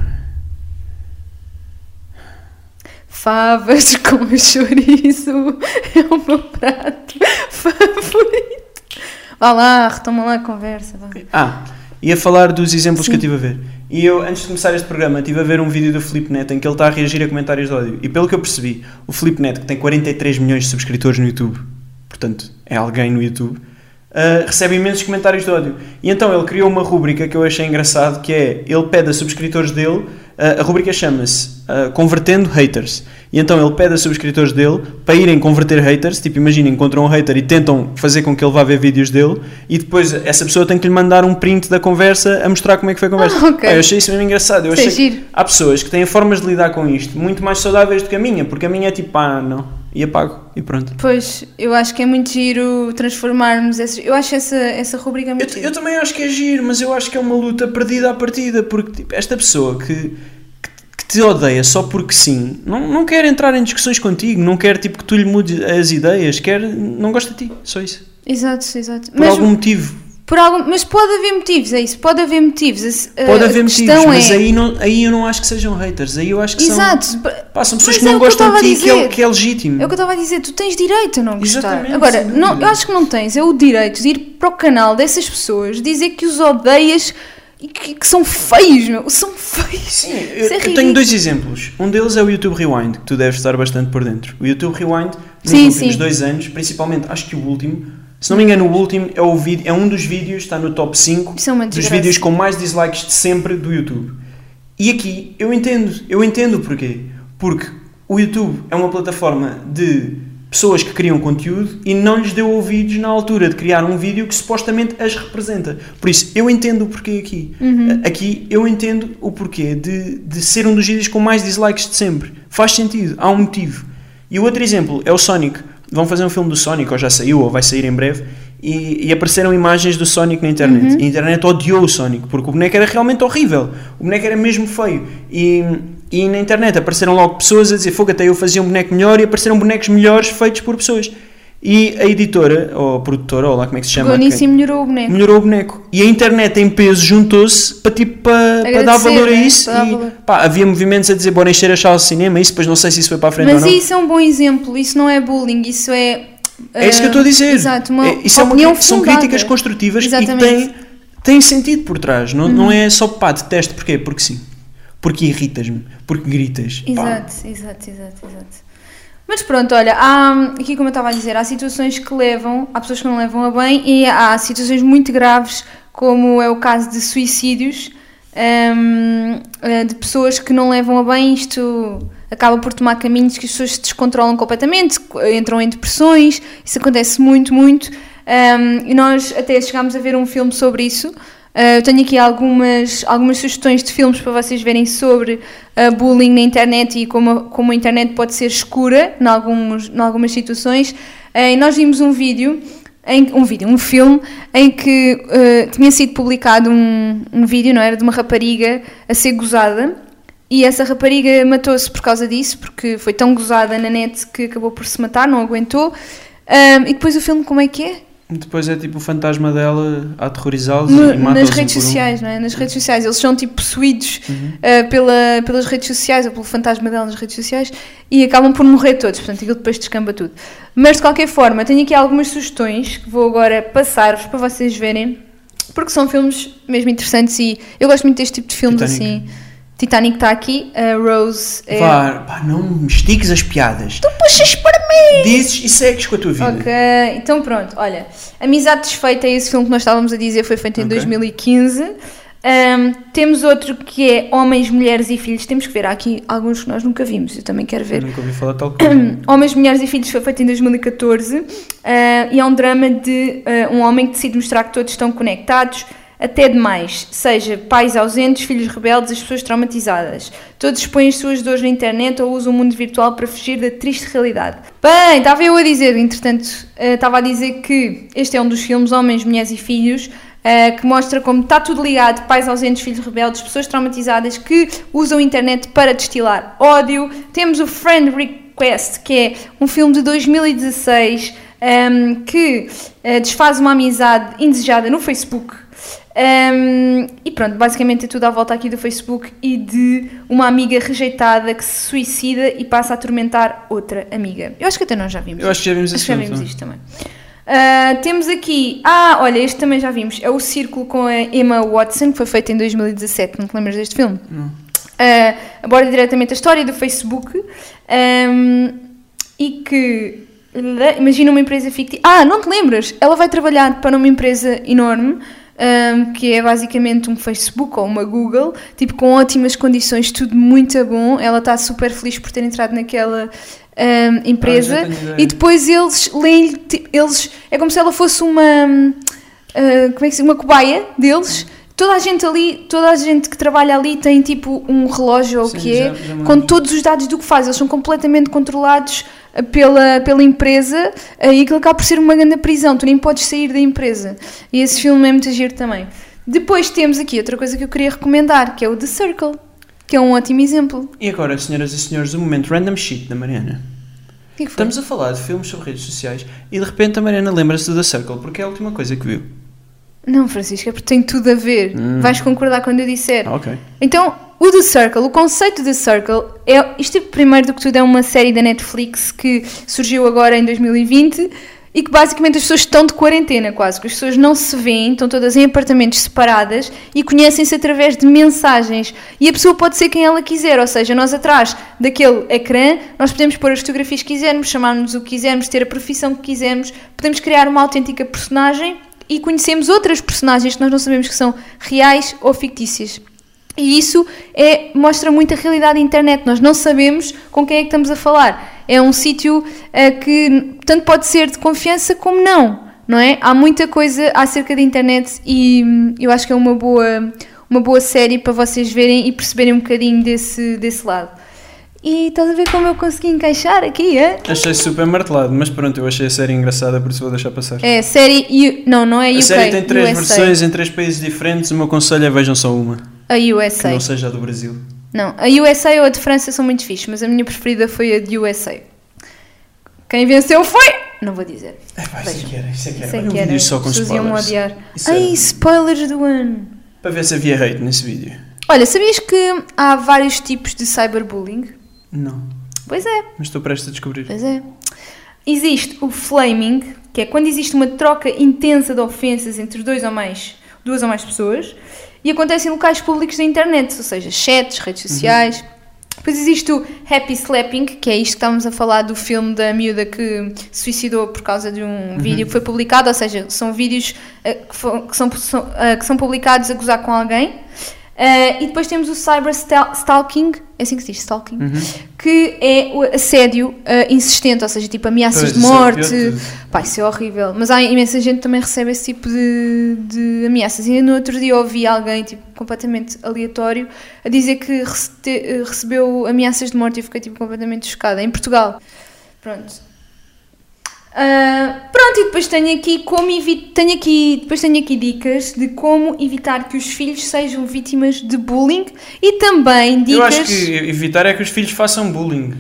Favas com chouriço é o meu prato favorito. Vá lá, retoma lá a conversa. Vá. Ah, ia falar dos exemplos Sim. que eu estive a ver. E eu, antes de começar este programa, estive a ver um vídeo do Felipe Neto em que ele está a reagir a comentários de ódio. E pelo que eu percebi, o Felipe Neto, que tem 43 milhões de subscritores no YouTube, portanto, é alguém no YouTube, ah, recebe imensos comentários de ódio. E então ele criou uma rúbrica que eu achei engraçado, que é, ele pede a subscritores dele, ah, a rúbrica chama-se ah, Convertendo Haters. E então ele pede a subscritores dele para irem converter haters, tipo, imagina, encontram um hater e tentam fazer com que ele vá ver vídeos dele e depois essa pessoa tem que lhe mandar um print da conversa a mostrar como é que foi a conversa. Ah, ok. Ah, eu achei isso mesmo engraçado. Eu é achei há pessoas que têm formas de lidar com isto muito mais saudáveis do que a minha, porque a minha é tipo, ah, não, e apago, e pronto. Pois, eu acho que é muito giro transformarmos. Eu acho essa, essa rubrica Eu, muito eu giro. também acho que é giro, mas eu acho que é uma luta perdida à partida, porque tipo, esta pessoa que, que, que te odeia só porque sim, não, não quer entrar em discussões contigo, não quer tipo que tu lhe mudes as ideias, quer, não gosta de ti, só isso. Exato, exato. Por Mas, algum motivo. Por algum, mas pode haver motivos, é isso. Pode haver motivos. A, Pode haver motivos, mas é... aí, não, aí eu não acho que sejam haters, aí eu acho que Exato. são, pá, são pessoas Mas que é não que eu gostam estava de ti, que é, que é legítimo. É o que eu estava a dizer, tu tens direito a não gostar. Exatamente, Agora, não, eu acho que não tens, é o direito de ir para o canal dessas pessoas, dizer que os odeias e que, que são feios, meu. São feios. Sim, eu, é eu tenho dois exemplos. Um deles é o YouTube Rewind, que tu deves estar bastante por dentro. O YouTube Rewind, nos Sim, últimos sim. dois anos, principalmente, acho que o último, se não me engano, o último é, o vídeo, é um dos vídeos, está no top 5 Isso é dos vídeos com mais dislikes de sempre do YouTube. E aqui eu entendo, eu entendo o porquê. Porque o YouTube é uma plataforma de pessoas que criam conteúdo e não lhes deu ouvidos na altura de criar um vídeo que supostamente as representa. Por isso, eu entendo o porquê aqui. Uhum. Aqui eu entendo o porquê de, de ser um dos vídeos com mais dislikes de sempre. Faz sentido, há um motivo. E o outro exemplo é o Sonic. Vão fazer um filme do Sonic, ou já saiu, ou vai sair em breve. e, e apareceram imagens do Sonic na internet. Uhum. E a internet odiou o Sonic, porque o boneco era realmente horrível. O boneco era mesmo feio. E, e na internet apareceram logo pessoas a dizer: Fogo, até eu fazia um boneco melhor, e apareceram bonecos melhores feitos por pessoas. E a editora, ou a produtora, ou lá como é que se chama, Pegou nisso e melhorou o boneco. melhorou o boneco. E a internet em peso juntou-se para, tipo, para, para dar valor a né? isso. E, valor. pá, havia movimentos a dizer bora encher as salas de cinema, isso depois não sei se isso foi para a frente Mas ou não. isso é um bom exemplo, isso não é bullying, isso é. É isso que eu estou a dizer. Exato, uma É- isso é uma, são críticas construtivas Exatamente. Uhum. e têm, têm sentido por trás. Não, não é só pá, detesto. Porquê? Porque sim. Porque irritas-me. Porque gritas. Pá. Exato, exato, exato, exato. Mas pronto, olha, há, aqui como eu estava a dizer, há situações que levam, há pessoas que não levam a bem e há situações muito graves, como é o caso de suicídios, hum, eh, de pessoas que não levam a bem, isto acaba por tomar caminhos que as pessoas se descontrolam completamente, entram em depressões, isso acontece muito, muito, hum, e nós até chegámos a ver um filme sobre isso, eu tenho aqui algumas, algumas sugestões de filmes para vocês verem sobre uh, bullying na internet e como a, como a internet pode ser escura em, alguns, em algumas situações. Uh, nós vimos um vídeo, em, um vídeo, um filme, em que uh, tinha sido publicado um, um vídeo, não era, de uma rapariga a ser gozada. E essa rapariga matou-se por causa disso, porque foi tão gozada na net que acabou por se matar, não aguentou. Um, e depois o filme, como é que é? Depois é tipo o fantasma dela a aterrorizá-los No- e mata-os nas um redes um. sociais, não é? Nas redes sociais. Eles são tipo possuídos Uhum. uh, pela, pelas redes sociais ou pelo fantasma dela nas redes sociais e acabam por morrer todos. Portanto, aquilo depois descamba tudo. Mas de qualquer forma, tenho aqui algumas sugestões que vou agora passar-vos para vocês verem, porque são filmes mesmo interessantes e eu gosto muito deste tipo de filmes Titanic. assim. Titanic está aqui, a Rose é. Vá, pá, não me estiques as piadas. Tu puxas para mim! Dizes e segues com a tua vida. Ok, então pronto, olha, Amizade Desfeita é esse filme que nós estávamos a dizer, foi feito em Ok. 2015. Ahm, temos outro que é Homens, Mulheres e Filhos. Temos que ver, há aqui alguns que nós nunca vimos, eu também quero Eu ver. nunca ouvi falar tal coisa. Homens, Mulheres e Filhos foi feito em 2014 ah, e é um drama de ah, um homem que decide mostrar que todos estão conectados, até demais, seja pais ausentes, filhos rebeldes, as pessoas traumatizadas. Todos expõem as suas dores na internet ou usam o mundo virtual para fugir da triste realidade. Bem, estava eu a dizer, entretanto, ah, estava a dizer que este é um dos filmes Homens, Mulheres e Filhos ah, que mostra como está tudo ligado, pais ausentes, filhos rebeldes, pessoas traumatizadas que usam a internet para destilar ódio. Temos o Friend Request, que é um filme de 2016 ahm, que ah, desfaz uma amizade indesejada no Facebook. Ahm, e pronto, basicamente é tudo à volta aqui do Facebook e de uma amiga rejeitada que se suicida e passa a atormentar outra amiga. Eu acho que até nós já vimos. Eu acho que já vimos Acho já vimos isto também. Ah, temos aqui. Ah, olha, este também já vimos. É o Círculo com a Emma Watson, que foi feito em 2017. Não te lembras deste filme? Não. Ah, aborda diretamente a história do Facebook ahm, e que. Imagina uma empresa fictícia. Ah, não te lembras? Ela vai trabalhar para uma empresa enorme. Ahm, que é basicamente um Facebook ou uma Google, tipo com ótimas condições, tudo muito bom. Ela está super feliz por ter entrado naquela ahm, empresa. Ah, e depois eles leem eles é como se ela fosse uma ah, como é que se uma cobaia deles toda a gente ali toda a gente que trabalha ali tem tipo um relógio ou o que é com todos os dados do que faz eles são completamente controlados ah, pela, pela empresa ah, e aquilo acaba por ser uma grande prisão tu nem podes sair da empresa e esse filme é muito giro também depois temos aqui outra coisa que eu queria recomendar que é o The Circle que é um ótimo exemplo E agora, senhoras e senhores, o momento random shit da Mariana. que é que? Estamos a falar de filmes sobre redes sociais e de repente a Mariana lembra-se do The Circle porque é a última coisa que viu. Não, Francisco, é porque tem tudo a ver. Hum. Vais concordar quando eu disser. Ah, ok. Então, o The Circle, o conceito do The Circle, é, isto é, primeiro do que tudo é uma série da Netflix que surgiu agora em 2020 e que basicamente as pessoas estão de quarentena quase, que as pessoas não se veem, estão todas em apartamentos separadas e conhecem-se através de mensagens. E a pessoa pode ser quem ela quiser, ou seja, nós atrás daquele ecrã, nós podemos pôr as fotografias que quisermos, chamar-nos o que quisermos, ter a profissão que quisermos, podemos criar uma autêntica personagem e conhecemos outras personagens que nós não sabemos que são reais ou fictícias. E isso é, mostra muito a realidade da internet. Nós não sabemos com quem é que estamos a falar. É um sítio eh, que tanto pode ser de confiança como não, não é? Há muita coisa acerca da internet e hum, eu acho que é uma boa, uma boa série para vocês verem e perceberem um bocadinho desse, desse lado. E estás a ver como eu consegui encaixar aqui, é? Achei super martelado, mas pronto, eu achei a série engraçada, por isso vou deixar passar. É, série... U... Não, não é UK, a série tem três USA. versões em três países diferentes, o meu conselho é vejam só uma, A que USA. não seja a do Brasil. Não, a USA ou a de França são muito fixe, mas a minha preferida foi a de USA. Quem venceu foi... Não vou dizer. É pá, isso é que era, isso é que era. Olha um que era. vídeo só com spoilers. odiar. Isso Ai, era- spoilers do ano. Para ver se havia hate nesse vídeo. Olha, sabias que há vários tipos de cyberbullying? Não, Pois é, mas estou prestes a descobrir. pois é. Existe o flaming, que é quando existe uma troca intensa de ofensas entre dois ou mais, duas ou mais pessoas, e acontece em locais públicos da internet, ou seja, chats, redes sociais. Depois existe o happy slapping, que é isto que estávamos a falar do filme da miúda que se suicidou por causa de um vídeo que foi publicado, ou seja, são vídeos eh, que, fo- que são, eh, que são publicados a gozar com alguém. Eh, e depois temos o cyber stal- stalking, é assim que se diz, stalking, Uhum. que é o assédio eh, insistente, ou seja, tipo ameaças de é morte. tudo. Pá, isso é horrível. Mas há imensa gente que também recebe esse tipo de, de ameaças. E no outro dia ouvi alguém, tipo, completamente aleatório, a dizer que te- recebeu ameaças de morte e eu fiquei, tipo, completamente chocada. Em Portugal. Pronto. Ah, pronto, e depois tenho aqui como tenho aqui, depois tenho aqui dicas de como evitar que os filhos sejam vítimas de bullying e também dicas. Eu acho que evitar é que os filhos façam bullying.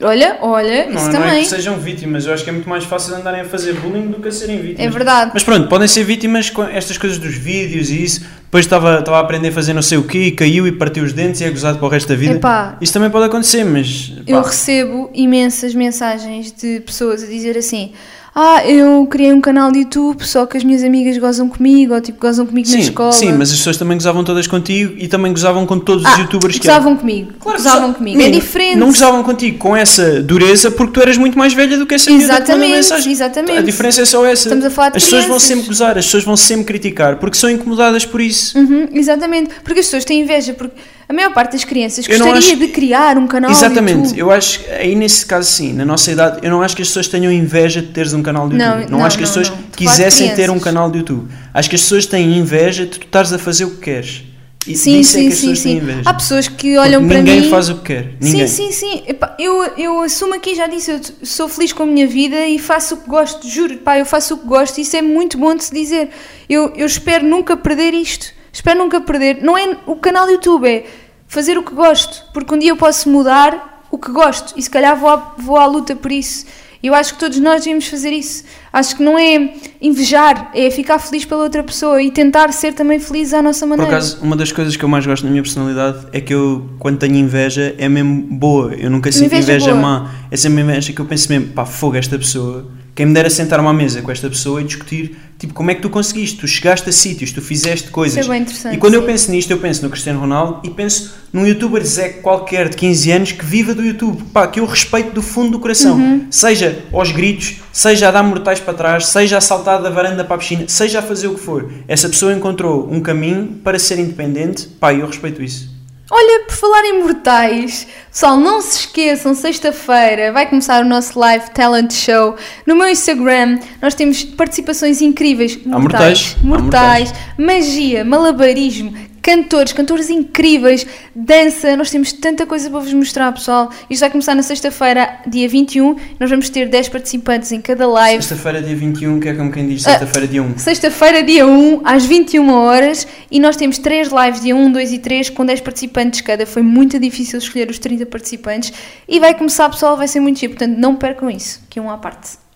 Olha, olha, Não, isso não é também. que sejam vítimas, eu acho que é muito mais fácil andarem a fazer bullying do que a serem vítimas. É verdade. Mas pronto, podem ser vítimas com estas coisas dos vídeos e isso. Depois estava, estava a aprender a fazer não sei o quê e caiu e partiu os dentes e é gozado para o resto da vida. Epá, Isso também pode acontecer, mas. Eu recebo imensas mensagens de pessoas a dizer assim: Ah, eu criei um canal de YouTube, só que as minhas amigas gozam comigo, ou tipo, gozam comigo na sim, escola. sim, mas as pessoas também gozavam todas contigo e também gozavam com todos os ah, youtubers que gozavam comigo. Claro que gozavam goza- comigo. É Menina, diferente. Não gozavam contigo com essa dureza porque tu eras muito mais velha do que essa miúda que Exatamente, exatamente. A diferença é só essa. Estamos a falar de as pessoas vão crianças. sempre gozar, as pessoas vão sempre criticar porque são incomodadas por isso. Uhum, exatamente. Porque as pessoas têm inveja. Porque a maior parte das crianças Eu não gostaria acho- de criar um canal de Exatamente, eu acho que aí nesse caso sim, na nossa idade, eu não acho que as pessoas tenham inveja de teres um canal de Não, YouTube. Não, não, acho que as não, pessoas não. Quisessem ter um canal de YouTube. Acho que as pessoas têm inveja de tu estares a fazer o que queres. E Sim, disso é sim, sim, sim. Há pessoas que olham Porque para ninguém mim. faz o que quer. Ninguém. Sim, sim, sim. Epá, eu, eu assumo aqui, já disse, eu sou feliz com a minha vida e faço o que gosto, juro, pá, eu faço o que gosto e isso é muito bom de se dizer. Eu, eu espero nunca perder isto. Espero nunca perder. Não é o canal do YouTube, é fazer o que gosto, porque um dia eu posso mudar o que gosto e se calhar vou à, vou à luta por isso. Eu acho que todos nós devíamos fazer isso. Acho que não é invejar, é ficar feliz pela outra pessoa e tentar ser também feliz à nossa Por maneira. acaso, uma das coisas que eu mais gosto na minha personalidade é que eu, quando tenho inveja, é mesmo boa. Eu nunca sinto inveja inveja, má. É sempre inveja que eu penso mesmo, pá, fogo esta pessoa. Quem me dera sentar uma mesa com esta pessoa e discutir, tipo, como é que tu conseguiste? Tu chegaste a sítios, tu fizeste coisas. Isso é bem interessante, e quando eu sim. penso nisto, eu penso no Cristiano Ronaldo e penso num youtuber Zé qualquer de 15 anos que viva do YouTube. Pá, que eu respeito do fundo do coração. Uhum. Seja aos gritos, seja a dar mortais para trás, seja a saltar da varanda para a piscina, seja a fazer o que for. Essa pessoa encontrou um caminho para ser independente. Pá, eu respeito isso. Olha, por falar em mortais, pessoal, não se esqueçam, sexta-feira vai começar o nosso live talent show. No meu Instagram nós temos participações incríveis. Mortais. Há mortais, magia, malabarismo, cantores, cantores incríveis, dança. Nós temos tanta coisa para vos mostrar, pessoal. Isto vai começar na sexta-feira, dia 21. Nós vamos ter 10 participantes em cada live. Sexta-feira, dia 21, que é como quem diz Ah. sexta-feira, dia 1. Sexta-feira, dia 1, às 21 horas, e nós temos 3 lives, dia 1, 2 e 3, com 10 participantes cada. Foi muito difícil escolher os 30 participantes. E vai começar, pessoal, vai ser muito giro. Portanto, não percam isso, que é um à parte.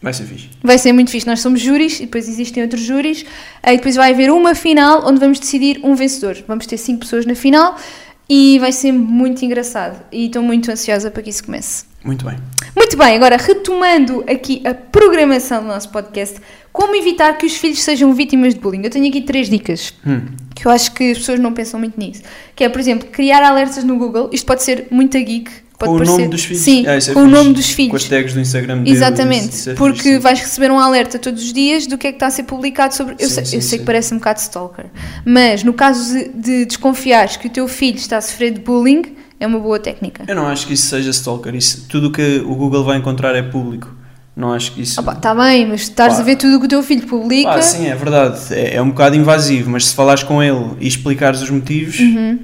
Vai ser fixe. Vai ser muito fixe. Nós somos júris e depois existem outros júris. E depois vai haver uma final onde vamos decidir um vencedor. Vamos ter 5 pessoas na final e vai ser muito engraçado. E estou muito ansiosa para que isso comece. Muito bem. Muito bem, agora retomando aqui a programação do nosso podcast, como evitar que os filhos sejam vítimas de bullying? Eu tenho aqui três dicas Hum. que eu acho que as pessoas não pensam muito nisso. Que é, por exemplo, criar alertas no Google. Isto pode ser muito geek. Pode com o parecer... nome dos filhos. Sim, Ah, isso é com o nome dos Com filhos. as tags do Instagram dele. Exatamente, isso é porque fixe, vais receber um alerta todos os dias do que é que está a ser publicado sobre. Eu Sim, sei, sim, eu sei que parece um bocado stalker, mas no caso de, de desconfiares que o teu filho está a sofrer de bullying, é uma boa técnica. Eu não acho que isso seja stalker. Isso, tudo o que o Google vai encontrar é público. Não acho que isso. Está bem, mas estás Pá. a ver tudo o que o teu filho publica. Ah, sim, é verdade. É, é um bocado invasivo, mas se falares com ele e explicares os motivos, Uhum.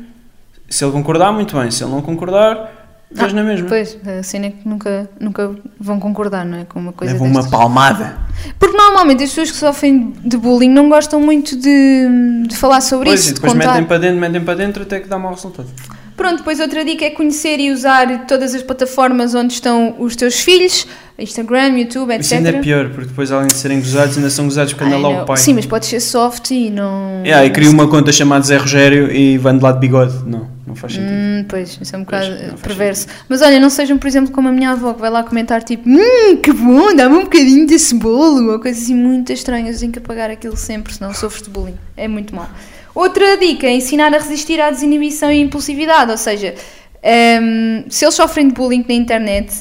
se ele concordar, muito bem. Se ele não concordar, Deus na mesma. Pois, a cena é que nunca, nunca vão concordar, não é? Com uma coisa Levam uma palmada. Porque normalmente as pessoas que sofrem de bullying não gostam muito de, de falar sobre Pois, isso, e de depois contar. metem para dentro, metem para dentro até que dá mau resultado. Pronto, depois outra dica é conhecer e usar todas as plataformas onde estão os teus filhos, Instagram, YouTube, etc. Isso ainda é pior, porque depois além de serem gozados, ainda são gozados anda Ai, lá o pai. Sim, mas pode ser soft e não. Yeah, e cria uma conta chamada Zé Rogério e de lado de bigode. Não, não faz sentido. Hum, pois, isso é um bocado Pois, perverso. Mas olha, não sejam, por exemplo, como a minha avó que vai lá comentar tipo, hum, que bom, dá-me um bocadinho desse bolo, ou coisas assim muito estranhas, tenho que apagar aquilo sempre, senão sofres de bullying. É muito mal. Outra dica é ensinar a resistir à desinibição e impulsividade, ou seja, ehm, se eles sofrem de bullying na internet,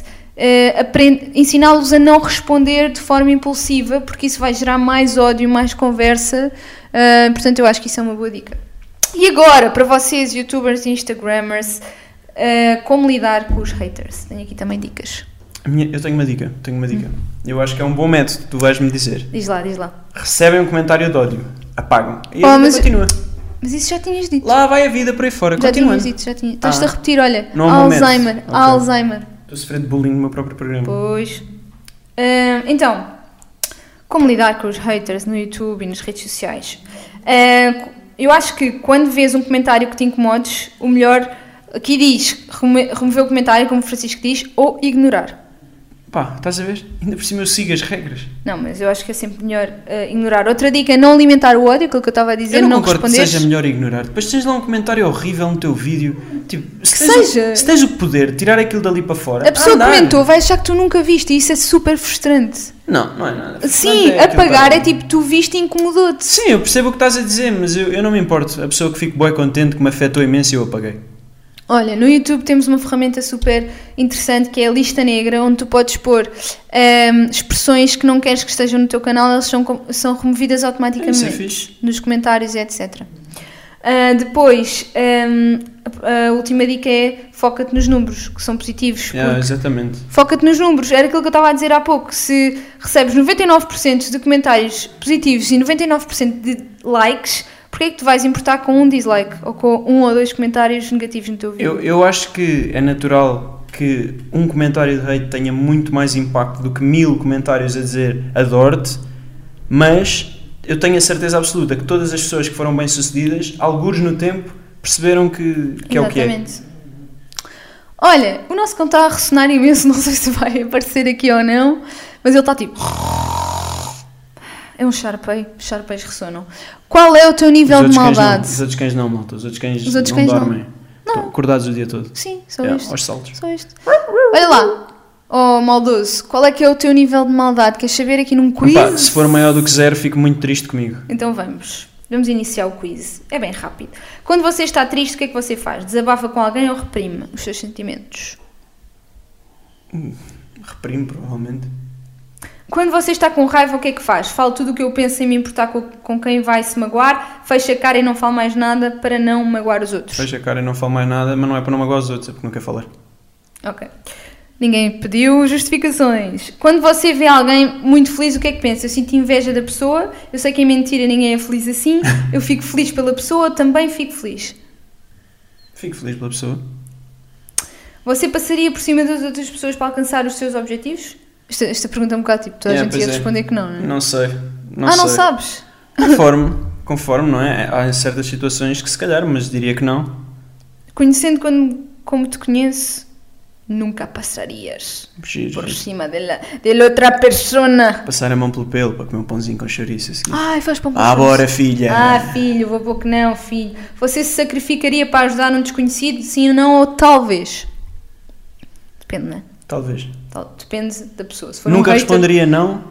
aprende- ensiná-los a não responder de forma impulsiva, porque isso vai gerar mais ódio, mais conversa. eh, portanto, eu acho que isso é uma boa dica. E agora, para vocês, youtubers e instagrammers, eh, como lidar com os haters? Tenho aqui também dicas. Minha- eu tenho uma dica, tenho uma dica. Eu acho que é um bom método, tu vais-me dizer. Diz lá, diz lá. Recebem um comentário de ódio, apagam. E Oh, vida mas- continua. Mas isso já tinhas dito. Lá vai a vida por aí fora, já tinhas dito, já tinhas. Estás-te Ah. a repetir, olha. Não há momento. Alzheimer, Ok. Alzheimer. Estou a sofrer de bullying no meu próprio programa. Pois. Então, como lidar com os haters no YouTube e nas redes sociais? Eu acho que quando vês um comentário que te incomodes, o melhor aqui diz remo- remover o comentário, como o Francisco diz, ou ignorar. Pá, estás a ver? Ainda por cima eu sigo as regras. Não, mas eu acho que é sempre melhor ah, ignorar. Outra dica é não alimentar o ódio, aquilo que eu estava a dizer, eu não, não, concordo que responder. seja melhor ignorar. Depois tens lá um comentário horrível no teu vídeo. Tipo, se Que tens, seja. O, se tens o poder, tirar aquilo dali para fora. A pessoa andar. comentou, vai achar que tu nunca viste e isso é super frustrante. Não, não é nada. Sim, é apagar é tipo, tu viste e incomodou-te. Sim, eu percebo o que estás a dizer, mas eu, eu não me importo. A pessoa que fico bem contente, que me afetou imenso e eu apaguei. Olha, no YouTube temos uma ferramenta super interessante que é a lista negra, onde tu podes pôr ehm, expressões que não queres que estejam no teu canal, elas são, são removidas automaticamente é nos comentários e etc. Ah, depois, ehm, a, última dica é foca-te nos números, que são positivos. Yeah, exatamente. Foca-te nos números, era aquilo que eu estava a dizer há pouco. Se recebes 99% de comentários positivos e 99% de likes, porquê é que tu vais importar com um dislike ou com um ou dois comentários negativos no teu vídeo? Eu, eu acho que é natural que um comentário de hate tenha muito mais impacto do que mil comentários a dizer adoro-te, mas eu tenho a certeza absoluta que todas as pessoas que foram bem-sucedidas, alguns no tempo, perceberam que, que é o que é. Exatamente. Olha, o nosso cão está a ressonar imenso, não sei se vai aparecer aqui ou não, mas ele está tipo. É um Sharpei, os Sharpeis ressonam. Qual é o teu nível de cães não, maldade? os outros cães não, malta. Os outros cães, Os outros não cães não. dormem. Estão acordados o dia todo. Sim, só isto. aos saltos. Só isto. Olha lá, oh maldoso, qual é que é o teu nível de maldade? Queres saber aqui num quiz? Se for maior do que zero, fico muito triste comigo. Então vamos. Vamos iniciar o quiz. É bem rápido. Quando você está triste, o que é que você faz? Desabafa com alguém ou reprime os seus sentimentos? Reprimo, provavelmente. Quando você está com raiva, o que é que faz? Falo tudo o que eu penso sem me importar com, com quem vai se magoar, fecha a cara e não falo mais nada para não magoar os outros. Fecha a cara e não falo mais nada, mas não é para não magoar os outros, é porque não quer falar. Ok. Ninguém pediu justificações. Quando você vê alguém muito feliz, o que é que pensa? Eu sinto inveja da pessoa, eu sei que é mentira, ninguém é feliz assim, eu fico feliz pela pessoa, também fico feliz. Fico feliz pela pessoa. Você passaria por cima das outras pessoas para alcançar os seus objetivos? Esta, esta pergunta é um bocado tipo, toda a Yeah, gente ia é. responder que não, não é? Não sei. Não ah, sei. não sabes? Conforme, conforme, não é? Há certas situações que se calhar, mas diria que não. Conhecendo quando, como te conheço, nunca passarias Giro, por cima de, la, de outra persona. Passar a mão pelo pelo para comer um pãozinho com chouriço a seguir. Ai, faz pão Ah, bora, filha! Ah, filho, vou pouco não, filho. Você se sacrificaria para ajudar um desconhecido? Sim ou não? Ou talvez? Depende, né? Talvez. Tal- Depende da pessoa. For um Nunca hater- responderia não,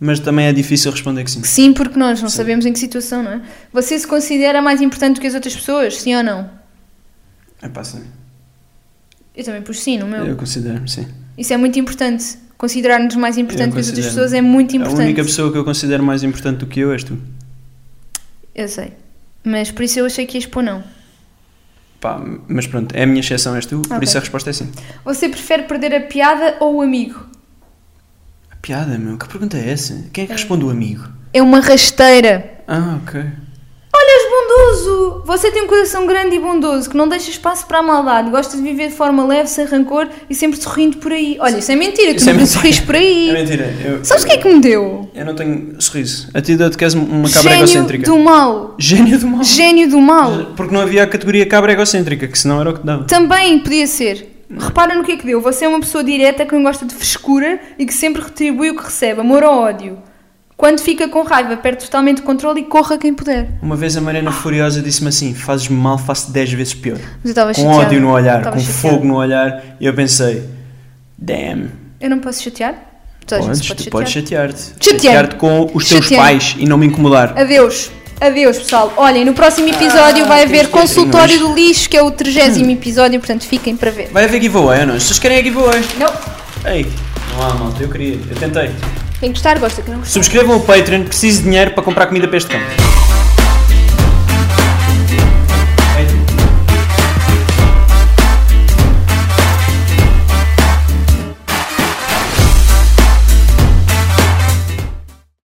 mas também é difícil responder que sim. Sim, porque nós não Sim. sabemos em que situação, não é? Você se considera mais importante do que as outras pessoas? Sim ou não? É pá, sim. Eu também pus sim no meu. Eu considero, sim. Isso é muito importante. Considerar-nos mais importante que as outras pessoas é muito A importante. única pessoa que eu considero mais importante do que eu és tu. Eu sei. Mas por isso eu achei que ias pôr não. Pá, mas pronto, é a minha exceção, és tu, por Ok. isso a resposta é sim. Você prefere perder a piada ou o amigo? A piada, meu, que pergunta é essa? Quem é que responde o amigo? É uma rasteira. Ah, ok. Bondoso! Você tem um coração grande e bondoso que não deixa espaço para a maldade, gosta de viver de forma leve, sem rancor e sempre sorrindo por aí. Olha, isso é mentira, tu Isso é nunca mentira. sorris por aí. É mentira. Eu, Sabes o que é que me deu? Eu não tenho sorriso. A ti deu-te que és uma cabra Gênio egocêntrica. do mal. Gênio do mal. Gênio do mal. Porque não havia a categoria cabra egocêntrica, que senão era o que dava. Também podia ser. Repara no que é que deu. Você é uma pessoa direta que não gosta de frescura e que sempre retribui o que recebe, amor ou ódio. Quando fica com raiva, perde totalmente o controle e corra quem puder. Uma vez a Mariana Furiosa disse-me assim: fazes-me mal, faço 10 vezes pior. Mas eu estava Com chateada. ódio no olhar, com chateada. fogo no olhar, e eu pensei: damn, Eu não posso chatear? Toda podes, pode tu podes chatear. chatear-te. Chatear-te com os teus pais e não me incomodar. Adeus. Adeus, pessoal. Olhem, no próximo episódio vai haver consultório do lixo, que é o 30 episódio, portanto fiquem para ver. Vai haver giveaway ou não? Vocês querem a giveaway? Não. Ei, não há malta, eu queria, eu tentei. Quem gostar, gosta. Quem não gostar. Subscrevam o Patreon, preciso de dinheiro para comprar comida para este cão.